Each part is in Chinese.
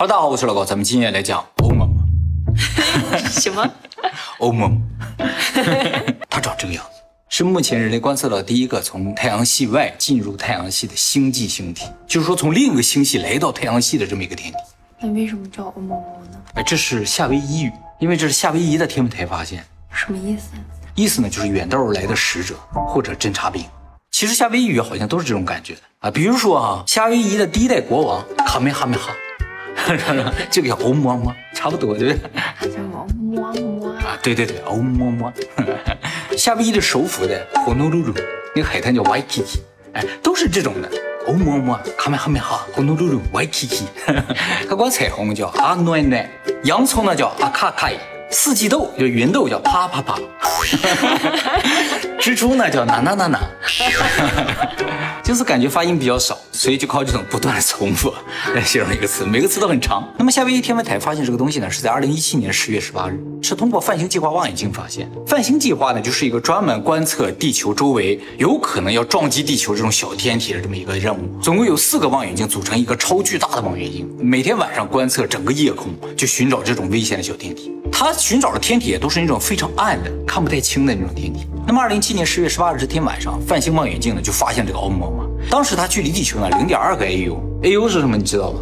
哈喽，大家好，我是老高，咱们今天来讲欧萌萌。什么？欧盟，它长这个样子，是目前人类观测到第一个从太阳系外进入太阳系的星际星体，就是说从另一个星系来到太阳系的这么一个天体。那为什么叫欧萌萌呢？哎，这是夏威夷语，因为这是夏威夷的天文台发现。什么意思？意思呢，就是远道而来的使者或者侦察兵。其实夏威夷语好像都是这种感觉的啊，比如说啊，夏威夷的第一代国王卡梅哈梅哈。这个叫欧么么，差不多对不对？叫欧么么啊，对对对，欧么么。夏威夷的首府的火奴鲁鲁，那个海滩叫 Waikiki，哎，都是这种的，欧么么，卡梅哈梅哈，火奴鲁鲁，Waikiki。它光彩虹叫阿暖暖，洋葱呢叫阿卡卡，四季豆就芸豆叫啪啪啪，蜘蛛呢叫呐呐呐呐。就是感觉发音比较少，所以就靠这种不断的重复来形容一个词，每个词都很长。那么夏威夷天文台发现这个东西呢，是在二零一七年十月十八日，是通过泛星计划望远镜发现。泛星计划呢，就是一个专门观测地球周围有可能要撞击地球这种小天体的这么一个任务。总共有四个望远镜组成一个超巨大的望远镜，每天晚上观测整个夜空，就寻找这种危险的小天体。它寻找的天体也都是那种非常暗的、看不太清的那种天体。那么二零一七年十月十八日这天晚上，泛星望远镜呢就发现这个奥姆嘛。当时它距离地球呢零点二个 AU，AU 是什么？你知道吗？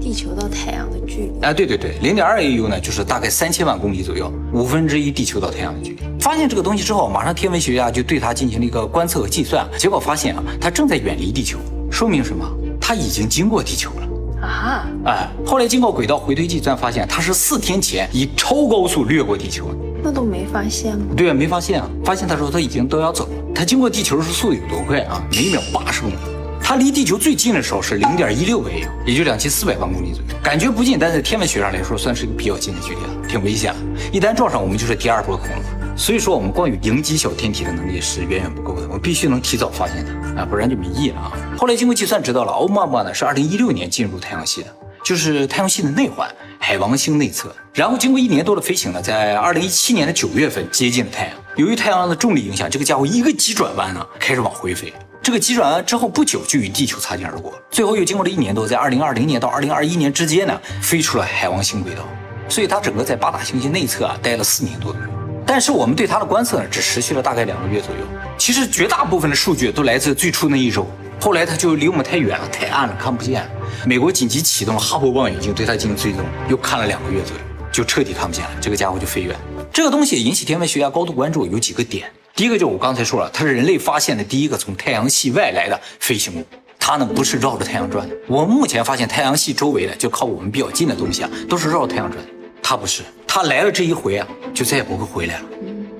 地球到太阳的距离。哎，对对对，零点二 AU 呢，就是大概三千万公里左右，五分之一地球到太阳的距离。发现这个东西之后，马上天文学家就对它进行了一个观测和计算，结果发现啊，它正在远离地球，说明什么？它已经经过地球了啊！哎，后来经过轨道回推计算，发现它是四天前以超高速掠过地球。那都没发现吗？对啊，没发现啊。发现的时候，它已经都要走了。它经过地球的时速度有多快啊？每秒八十公里。它离地球最近的时候是零点一六 AU，也就两千四百万公里左右。感觉不近，但在天文学上来说，算是一个比较近的距离了，挺危险。一旦撞上，我们就是第二波恐龙。所以说，我们光有迎击小天体的能力是远远不够的，我们必须能提早发现它啊，不然就没意义了啊。后来经过计算，知道了欧姆姆呢是二零一六年进入太阳系的，就是太阳系的内环。海王星内侧，然后经过一年多的飞行呢，在二零一七年的九月份接近了太阳。由于太阳的重力影响，这个家伙一个急转弯呢，开始往回飞。这个急转弯之后不久就与地球擦肩而过，最后又经过了一年多，在二零二零年到二零二一年之间呢，飞出了海王星轨道。所以它整个在八大行星内侧啊待了四年多左右。但是我们对它的观测呢，只持续了大概两个月左右。其实绝大部分的数据都来自最初那一周。后来它就离我们太远了，太暗了，看不见。美国紧急启动了哈勃望远镜，对它进行追踪，又看了两个月左右，就彻底看不见了。这个家伙就飞远。这个东西引起天文学家高度关注，有几个点。第一个就我刚才说了，它是人类发现的第一个从太阳系外来的飞行物。它呢不是绕着太阳转的。我们目前发现太阳系周围的，就靠我们比较近的东西啊，都是绕着太阳转的。它不是，它来了这一回啊，就再也不会回来了。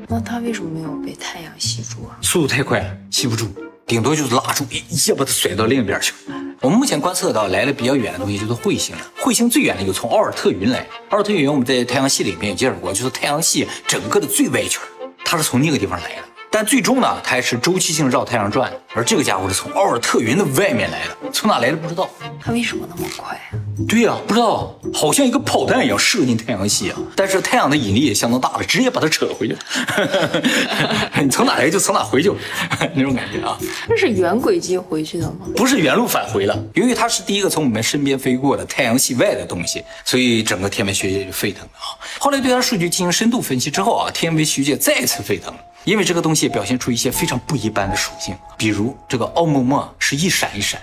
那它为什么没有被太阳吸住啊？速度太快，吸不住。顶多就是拉住，一下把它甩到另一边去。我们目前观测到来的比较远的东西，就是彗星了。彗星最远的有从奥尔特云来。奥尔特云我们在太阳系里面也介绍过，就是太阳系整个的最外圈，它是从那个地方来的。但最终呢，它还是周期性绕太阳转。而这个家伙是从奥尔特云的外面来的，从哪来的不知道。它为什么那么快啊？对呀，不知道，好像一个炮弹一样射进太阳系啊。但是太阳的引力也相当大了，直接把它扯回去。你从哪来就从哪回去，那种感觉啊。那是原轨迹回去的吗？不是原路返回了。由于它是第一个从我们身边飞过的太阳系外的东西，所以整个天文学界就沸腾了啊。后来对它数据进行深度分析之后啊，天文学界再次沸腾了。因为这个东西表现出一些非常不一般的属性，比如这个奥姆莫是一闪一闪，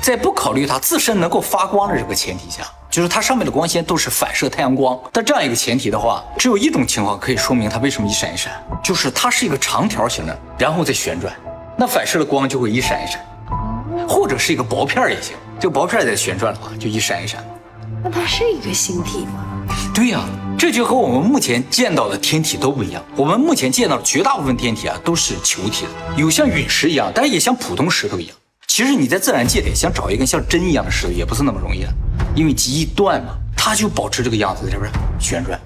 在不考虑它自身能够发光的这个前提下，就是它上面的光纤都是反射太阳光但这样一个前提的话，只有一种情况可以说明它为什么一闪一闪，就是它是一个长条形的，然后再旋转，那反射的光就会一闪一闪，或者是一个薄片也行，这个薄片在旋转的话就一闪一闪。那它是一个星体吗？对呀。这就和我们目前见到的天体都不一样。我们目前见到的绝大部分天体啊，都是球体的，有像陨石一样，但是也像普通石头一样。其实你在自然界里想找一根像针一样的石头，也不是那么容易的，因为极易断嘛。它就保持这个样子，是不是旋转，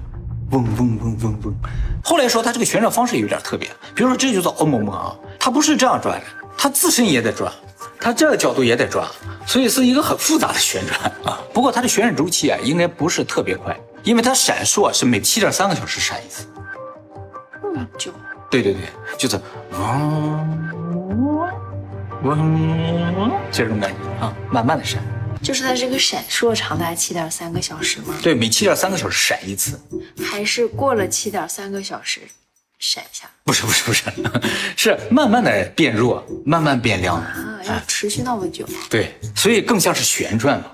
嗡嗡嗡嗡嗡。后来说它这个旋转方式有点特别，比如说这就是欧姆姆啊，它不是这样转的，它自身也得转，它这个角度也得转，所以是一个很复杂的旋转啊。不过它的旋转周期啊，应该不是特别快。因为它闪烁是每七点三个小时闪一次，那么久？对对对，就是嗡嗡嗡这种感觉啊，慢慢的闪。就是它这个闪烁长达七点三个小时吗？对，每七点三个小时闪一次。还是过了七点三个小时闪一下？不是不是不是，是慢慢的变弱，慢慢变亮。啊，要持续那么久？对，所以更像是旋转嘛。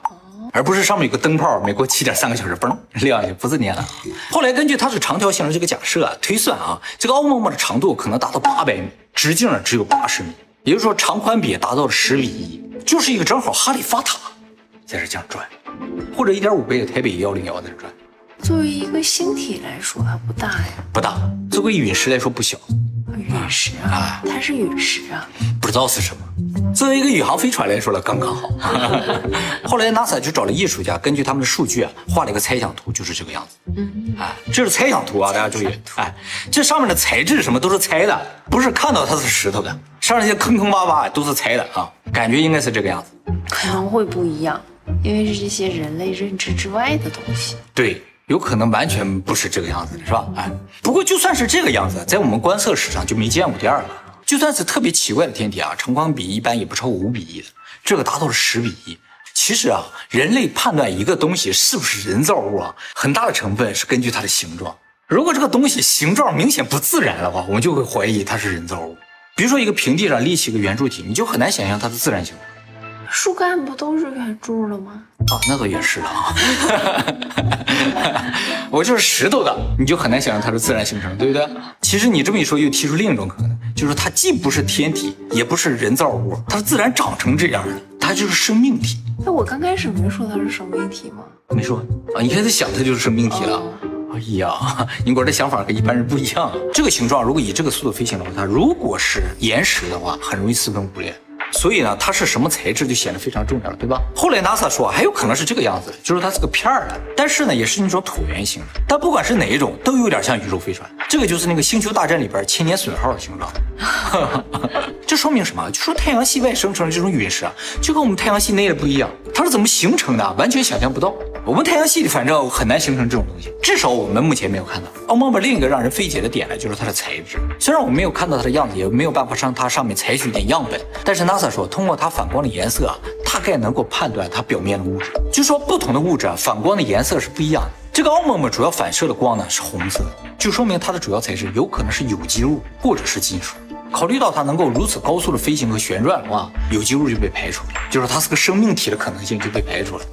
而不是上面有个灯泡，每过七点三个小时嘣亮下，不是那样的。后来根据它是长条形的这个假设啊，推算啊，这个奥陌陌的长度可能达到八百米，直径呢只有八十米，也就是说长宽比达到了十比一，就是一个正好哈利法塔在这这样转，或者一点五倍的台北幺零幺在这转。作为一个星体来说，它不大呀。不大，作为陨石来说不小。陨石啊，它是陨石啊，不知道是什么。作为一个宇航飞船来说了，刚刚好。后来 NASA 就找了艺术家，根据他们的数据啊，画了一个猜想图，就是这个样子。嗯，哎，这是猜想图啊，大家注意。哎，这上面的材质什么都是猜的，不是看到它是石头的，上面那些坑坑洼洼都是猜的啊，感觉应该是这个样子。可能会不一样，因为是这些人类认知之外的东西。对。有可能完全不是这个样子的，是吧？哎，不过就算是这个样子，在我们观测史上就没见过第二个。就算是特别奇怪的天体啊，长宽比一般也不超过五比一的，这个达到了十比一。其实啊，人类判断一个东西是不是人造物啊，很大的成分是根据它的形状。如果这个东西形状明显不自然的话，我们就会怀疑它是人造物。比如说一个平地上立起一个圆柱体，你就很难想象它的自然形状。树干不都是圆柱的吗？哦，那倒也是的啊。我就是石头的，你就很难想象它是自然形成，对不对？其实你这么一说，又提出另一种可能，就是它既不是天体，也不是人造物，它是自然长成这样的，它就是生命体。那我刚开始没说它是生命体吗？没说啊，你开始想它就是生命体了。哎呀，你果然想法跟一般人不一样。这个形状如果以这个速度飞行的话，它如果是岩石的话，很容易四分五裂。所以呢，它是什么材质就显得非常重要了，对吧？后来 NASA 说还有可能是这个样子，就是它是个片儿的，但是呢，也是那种椭圆形的。但不管是哪一种，都有点像宇宙飞船。这个就是那个星球大战里边千年隼号的形状。这说明什么？就说太阳系外生成的这种陨石啊，就跟我们太阳系内的不一样。它是怎么形成的？完全想象不到。我们太阳系里反正很难形成这种东西，至少我们目前没有看到。奥陌陌另一个让人费解的点呢，就是它的材质。虽然我们没有看到它的样子，也没有办法上它上面采取点样本，但是 NASA 说，通过它反光的颜色啊，大概能够判断它表面的物质。就说不同的物质啊，反光的颜色是不一样的。这个奥陌陌主要反射的光呢是红色，就说明它的主要材质有可能是有机物或者是金属。考虑到它能够如此高速的飞行和旋转的话，有机物就被排除了，就是它是个生命体的可能性就被排除了。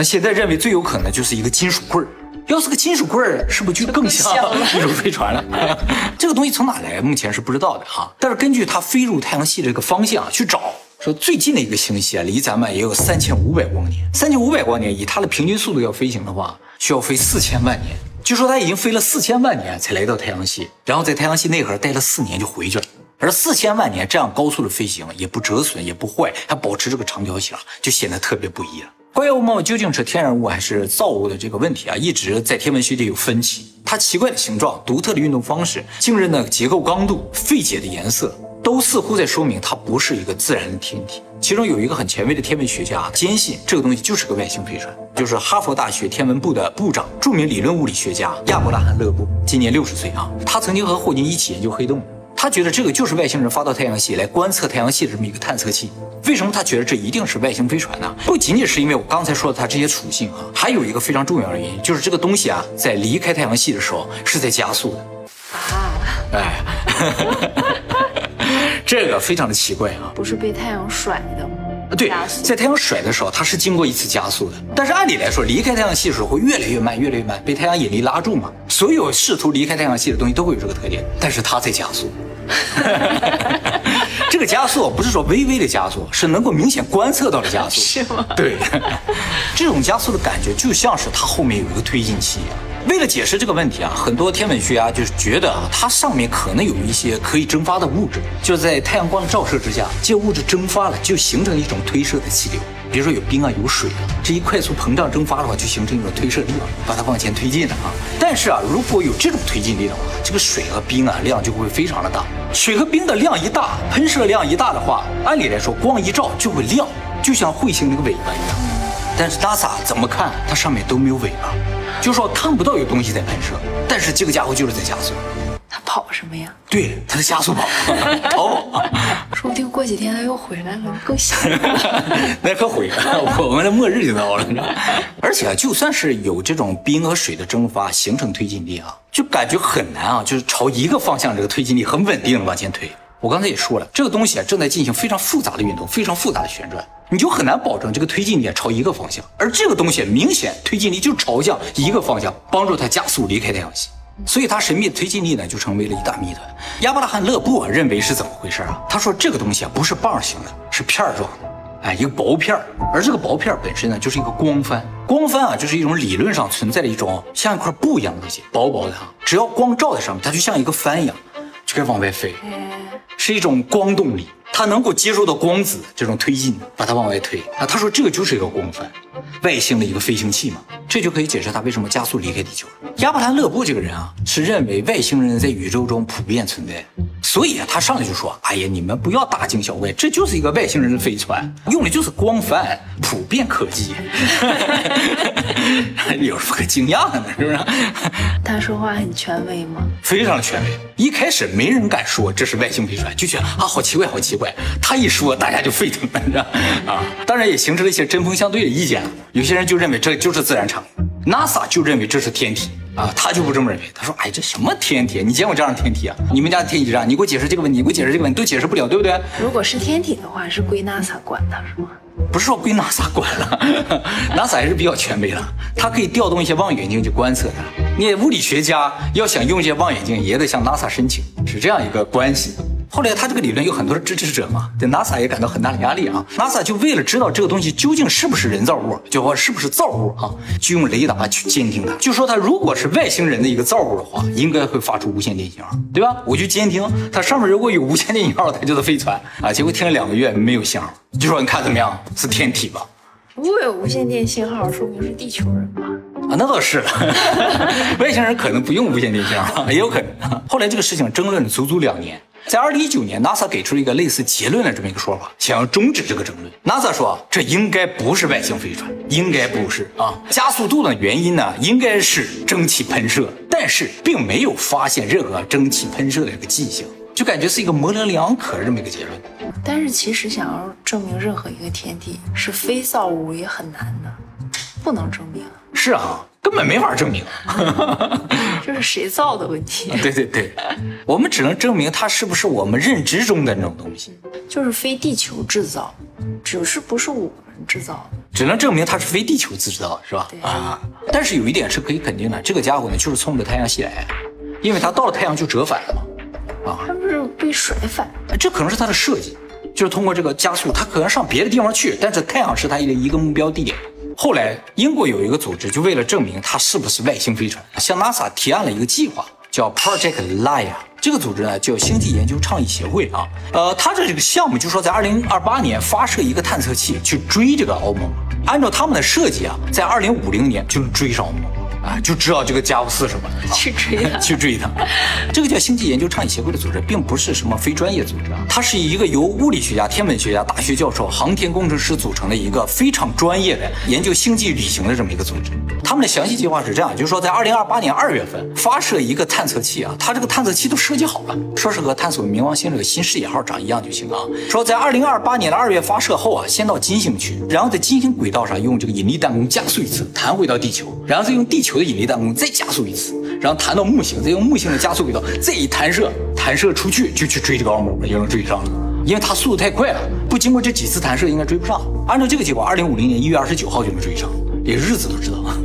那现在认为最有可能就是一个金属棍儿，要是个金属棍儿，是不是就更像宇宙飞船了？这个东西从哪来，目前是不知道的哈。但是根据它飞入太阳系这个方向去找，说最近的一个星系啊，离咱们也有三千五百光年。三千五百光年，以它的平均速度要飞行的话，需要飞四千万年。据说它已经飞了四千万年才来到太阳系，然后在太阳系内核待了四年就回去了。而四千万年这样高速的飞行，也不折损，也不坏，还保持这个长条形，就显得特别不一了。关于欧猫究竟是天然物还是造物的这个问题啊，一直在天文学界有分歧。它奇怪的形状、独特的运动方式、惊人的结构刚度、费解的颜色，都似乎在说明它不是一个自然的天体。其中有一个很权威的天文学家坚信这个东西就是个外星飞船，就是哈佛大学天文部的部长、著名理论物理学家亚伯拉罕·勒布，今年六十岁啊。他曾经和霍金一起研究黑洞。他觉得这个就是外星人发到太阳系来观测太阳系的这么一个探测器。为什么他觉得这一定是外星飞船呢？不仅仅是因为我刚才说的它这些属性啊，还有一个非常重要的原因，就是这个东西啊，在离开太阳系的时候是在加速的。啊，哎，这个非常的奇怪啊，不是被太阳甩的吗？对，在太阳甩的时候，它是经过一次加速的。但是按理来说，离开太阳系的时候会越来越慢，越来越慢，被太阳引力拉住嘛。所有试图离开太阳系的东西都会有这个特点，但是它在加速。这个加速不是说微微的加速，是能够明显观测到的加速。是吗？对，这种加速的感觉就像是它后面有一个推进器一样。为了解释这个问题啊，很多天文学家就是觉得啊，它上面可能有一些可以蒸发的物质，就在太阳光的照射之下，这物质蒸发了，就形成一种推射的气流。比如说有冰啊，有水啊，这一快速膨胀蒸发的话，就形成一种推射力了，把它往前推进了啊。但是啊，如果有这种推进力的话，这个水和冰啊量就会非常的大。水和冰的量一大，喷射量一大的话，按理来说光一照就会亮，就像彗星那个尾巴一样。但是 NASA 怎么看，它上面都没有尾巴。就说看不到有东西在喷射，但是这个家伙就是在加速。它跑什么呀？对，他在加速跑，逃跑。说不定过几天他又回来了，更吓人。那可毁了，我们的末日就到了。而且啊，就算是有这种冰和水的蒸发形成推进力啊，就感觉很难啊，就是朝一个方向，这个推进力很稳定的往前推。我刚才也说了，这个东西啊正在进行非常复杂的运动，非常复杂的旋转，你就很难保证这个推进力朝一个方向。而这个东西明显推进力就朝向一个方向，帮助它加速离开太阳系。所以他神秘的推进力呢，就成为了一大谜团。亚伯拉罕·勒布啊认为是怎么回事啊？他说这个东西啊不是棒形的，是片状的，哎，一个薄片儿。而这个薄片儿本身呢，就是一个光帆。光帆啊，就是一种理论上存在的一种像一块布一样的东西，薄薄的啊，只要光照在上面，它就像一个帆一样，就可以往外飞。是一种光动力，它能够接受到光子这种推进，把它往外推啊。他说这个就是一个光帆，外星的一个飞行器嘛，这就可以解释他为什么加速离开地球了。亚伯兰勒布这个人啊，是认为外星人在宇宙中普遍存在，所以啊，他上来就说：“哎呀，你们不要大惊小怪，这就是一个外星人的飞船，用的就是光帆，普遍可及。有什么可惊讶的呢？是不是？他说话很权威吗？非常权威。一开始没人敢说这是外星飞船，就觉得啊，好奇怪，好奇怪。他一说，大家就沸腾了，你知道啊？当然也形成了一些针锋相对的意见。有些人就认为这就是自然场，NASA 就认为这是天体啊，他就不这么认为。他说，哎，这什么天体？你见过这样的天体啊？你们家的天体这样，你给我解释这个问题，你给我解释这个问题，都解释不了，对不对？如果是天体的话，是归 NASA 管的，是吗？不是说归 NASA 管了，NASA 还是比较权威的，它可以调动一些望远镜去观测它。你物理学家要想用这些望远镜，也得向 NASA 申请，是这样一个关系。后来他这个理论有很多的支持者嘛，对 NASA 也感到很大的压力啊。NASA 就为了知道这个东西究竟是不是人造物，就说是不是造物啊，就用雷达去监听它。就说它如果是外星人的一个造物的话，应该会发出无线电信号，对吧？我就监听它上面如果有无线电信号，它就是飞船啊。结果听了两个月没有信号，就说你看怎么样，是天体吧？如果有无线电信号，说明是地球人吧？啊，那倒是了，外星人可能不用无线电信号，也有可能。后来这个事情争论了足足两年。在二零一九年，NASA 给出了一个类似结论的这么一个说法，想要终止这个争论。NASA 说，这应该不是外星飞船，应该不是啊。加速度的原因呢，应该是蒸汽喷射，但是并没有发现任何蒸汽喷射的这个迹象，就感觉是一个模棱两可的这么一个结论。但是其实想要证明任何一个天体是非造物也很难的，不能证明。是啊。根本没法证明，这是谁造的问题？对对对，我们只能证明它是不是我们认知中的那种东西，就是非地球制造，只是不是我们制造的，只能证明它是非地球制造，是吧？啊，但是有一点是可以肯定的，这个家伙呢就是冲着太阳系来，因为它到了太阳就折返了嘛，啊，它不是被甩反？这可能是它的设计，就是通过这个加速，它可能上别的地方去，但是太阳是它的一个目标地点。后来，英国有一个组织，就为了证明它是不是外星飞船，向 NASA 提案了一个计划，叫 Project Liar。这个组织呢，叫星际研究倡议协会啊。呃，它的这个项目就说，在2028年发射一个探测器去追这个欧盟。按照他们的设计啊，在2050年就能追上欧盟。啊，就知道这个家伙是什么，去追他，去追他。这个叫星际研究倡议协会的组织，并不是什么非专业组织啊，它是一个由物理学家、天文学家、大学教授、航天工程师组成的一个非常专业的研究星际旅行的这么一个组织。他们的详细计划是这样，就是说在二零二八年二月份发射一个探测器啊，它这个探测器都设计好了，说是和探索冥王星这个新视野号长一样就行啊。说在二零二八年的二月发射后啊，先到金星去，然后在金星轨道上用这个引力弹弓加速一次，弹回到地球，然后再用地球。球的引力弹弓再加速一次，然后弹到木星，再用木星的加速轨道再一弹射，弹射出去就去追这个奥姆，就能追上了。因为它速度太快了，不经过这几次弹射应该追不上。按照这个计划，二零五零年一月二十九号就能追上，连日子都知道啊，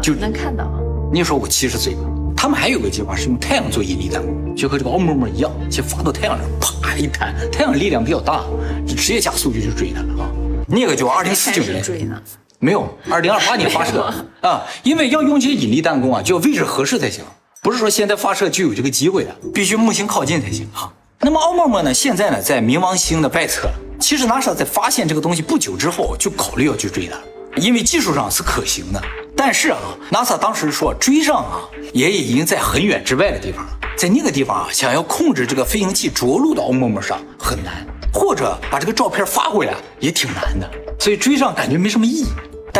就能看到。你说我七十岁了，他们还有个计划是用太阳做引力弹弓，就和这个奥姆姆一样，先发到太阳上，啪一弹，太阳力量比较大，就直接加速就去追它了啊。那个就二零四九年追呢。没有，二零二八年发射啊，因为要用这些引力弹弓啊，就要位置合适才行，不是说现在发射就有这个机会的，必须木星靠近才行啊。那么奥陌陌呢，现在呢在冥王星的外侧，其实 NASA 在发现这个东西不久之后就考虑要去追它，因为技术上是可行的。但是啊，NASA 当时说追上啊，也已经在很远之外的地方了，在那个地方啊，想要控制这个飞行器着陆到奥陌陌上很难，或者把这个照片发回来也挺难的，所以追上感觉没什么意义。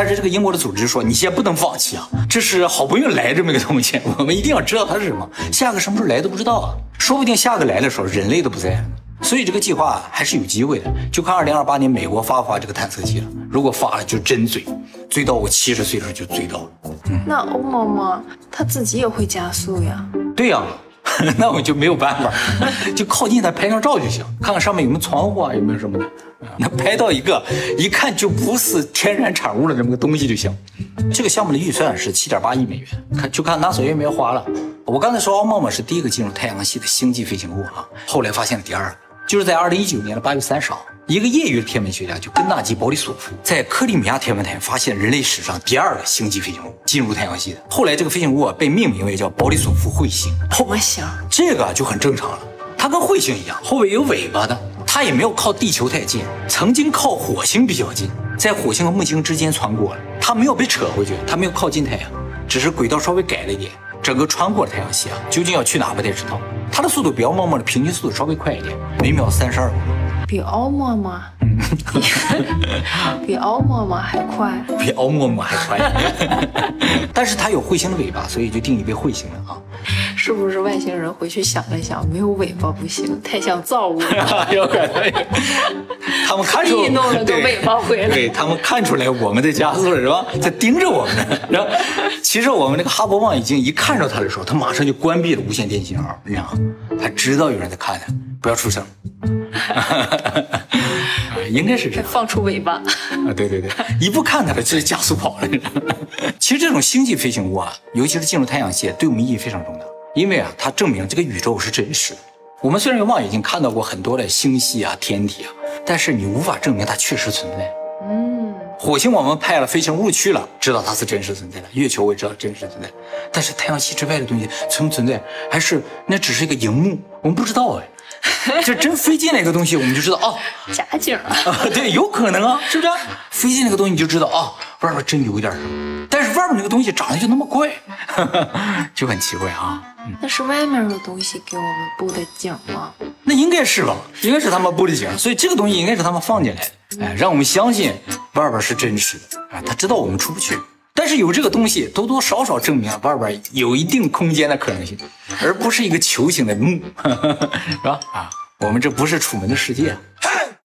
但是这个英国的组织说，你先不能放弃啊，这是好不容易来这么一个东西，我们一定要知道它是什么，下个什么时候来都不知道啊，说不定下个来的时候人类都不在了。所以这个计划还是有机会的，就看二零二八年美国发不发这个探测器了。如果发了，就真追，追到我七十岁的时候就追到了。那欧妈妈她自己也会加速呀？对呀，那我就没有办法，就靠近它拍张照就行，看看上面有没有窗户啊，有没有什么的。那拍到一个一看就不是天然产物的这么个东西就行。这个项目的预算是七点八亿美元，看就看 NASA 愿不愿意花了。我刚才说奥梦嘛是第一个进入太阳系的星际飞行物啊，后来发现了第二个。就是在二零一九年的八月三十号，一个业余的天文学家就根纳吉·保里索夫在克里米亚天文台发现人类史上第二个星际飞行物进入太阳系的。后来这个飞行物啊被命名为叫保里索夫彗星。我想这个就很正常了，它跟彗星一样，后面有尾巴的，它也没有靠地球太近，曾经靠火星比较近，在火星和木星之间穿过了，它没有被扯回去，它没有靠近太阳，只是轨道稍微改了一点，整个穿过了太阳系啊，究竟要去哪不太知道。它的速度比奥默默的平均速度稍微快一点，每秒三十二公里，比奥默默，比奥默默还快，比奥默默还快。但是它有彗星的尾巴，所以就定义为彗星了啊。是不是外星人回去想了想，没有尾巴不行，太像造物了？有可能。他们看出弄了个尾巴回来，对他们看出来我们的加速了是吧？在盯着我们呢。然后，其实我们那个哈勃望远镜一看着它的时候，它马上就关闭了无线电信号，你知道吗？它知道有人在看它，不要出声。应该是这样，放出尾巴。啊，对对对，一不看它，了直接加速跑了。其实这种星际飞行物啊，尤其是进入太阳系，对我们意义非常重大。因为啊，它证明这个宇宙是真实的。我们虽然用望远镜看到过很多的星系啊、天体啊，但是你无法证明它确实存在。嗯，火星我们派了飞行物去了，知道它是真实存在的；月球我也知道真实存在。但是太阳系之外的东西存不存在，还是那只是一个荧幕，我们不知道哎。就真飞进来一个东西，我们就知道哦，假景 啊。对，有可能啊，是不是？飞进那个东西你就知道啊，外边真有一点什么。但是外边那个东西长得就那么怪，就很奇怪啊。那是外面的东西给我们布的景吗？那应该是吧，应该是他们布的景，所以这个东西应该是他们放进来的，哎，让我们相信外边是真实的，哎，他知道我们出不去，但是有这个东西，多多少少证明了外边有一定空间的可能性，而不是一个球形的墓，是吧？啊，我们这不是楚门的世界啊。